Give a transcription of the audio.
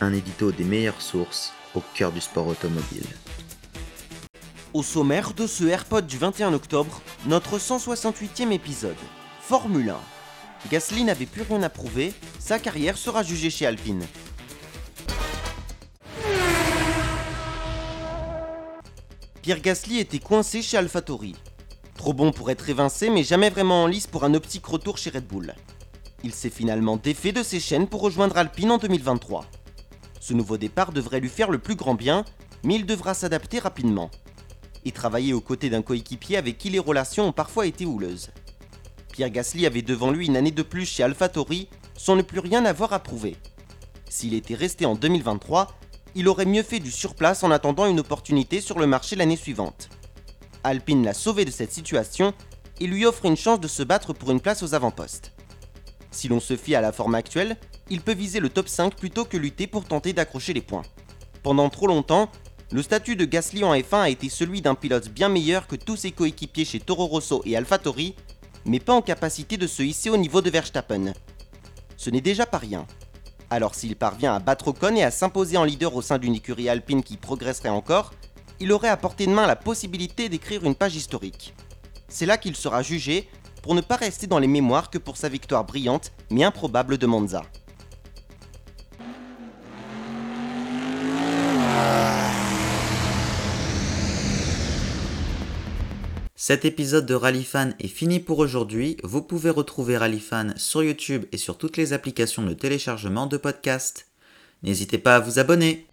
Un édito des meilleures sources au cœur du sport automobile. Au sommaire de ce AirPod du 21 octobre, notre 168e épisode. Formule 1. Gasly n'avait plus rien à prouver, sa carrière sera jugée chez Alpine. Pierre Gasly était coincé chez AlphaTauri. Trop bon pour être évincé, mais jamais vraiment en lice pour un optique retour chez Red Bull. Il s'est finalement défait de ses chaînes pour rejoindre Alpine en 2023. Ce nouveau départ devrait lui faire le plus grand bien, mais il devra s'adapter rapidement. Et travailler aux côtés d'un coéquipier avec qui les relations ont parfois été houleuses. Pierre Gasly avait devant lui une année de plus chez AlphaTauri sans ne plus rien avoir à prouver. S'il était resté en 2023, il aurait mieux fait du surplace en attendant une opportunité sur le marché l'année suivante. Alpine l'a sauvé de cette situation et lui offre une chance de se battre pour une place aux avant-postes. Si l'on se fie à la forme actuelle, il peut viser le top 5 plutôt que lutter pour tenter d'accrocher les points. Pendant trop longtemps, le statut de Gasly en F1 a été celui d'un pilote bien meilleur que tous ses coéquipiers chez Toro Rosso et AlphaTauri, mais pas en capacité de se hisser au niveau de Verstappen. Ce n'est déjà pas rien. Alors s'il parvient à battre Ocon et à s'imposer en leader au sein d'une écurie alpine qui progresserait encore, il aurait à portée de main la possibilité d'écrire une page historique. C'est là qu'il sera jugé pour ne pas rester dans les mémoires que pour sa victoire brillante mais improbable de Monza. Cet épisode de Rallyfan est fini pour aujourd'hui. Vous pouvez retrouver Rallyfan sur YouTube et sur toutes les applications de téléchargement de podcasts. N'hésitez pas à vous abonner.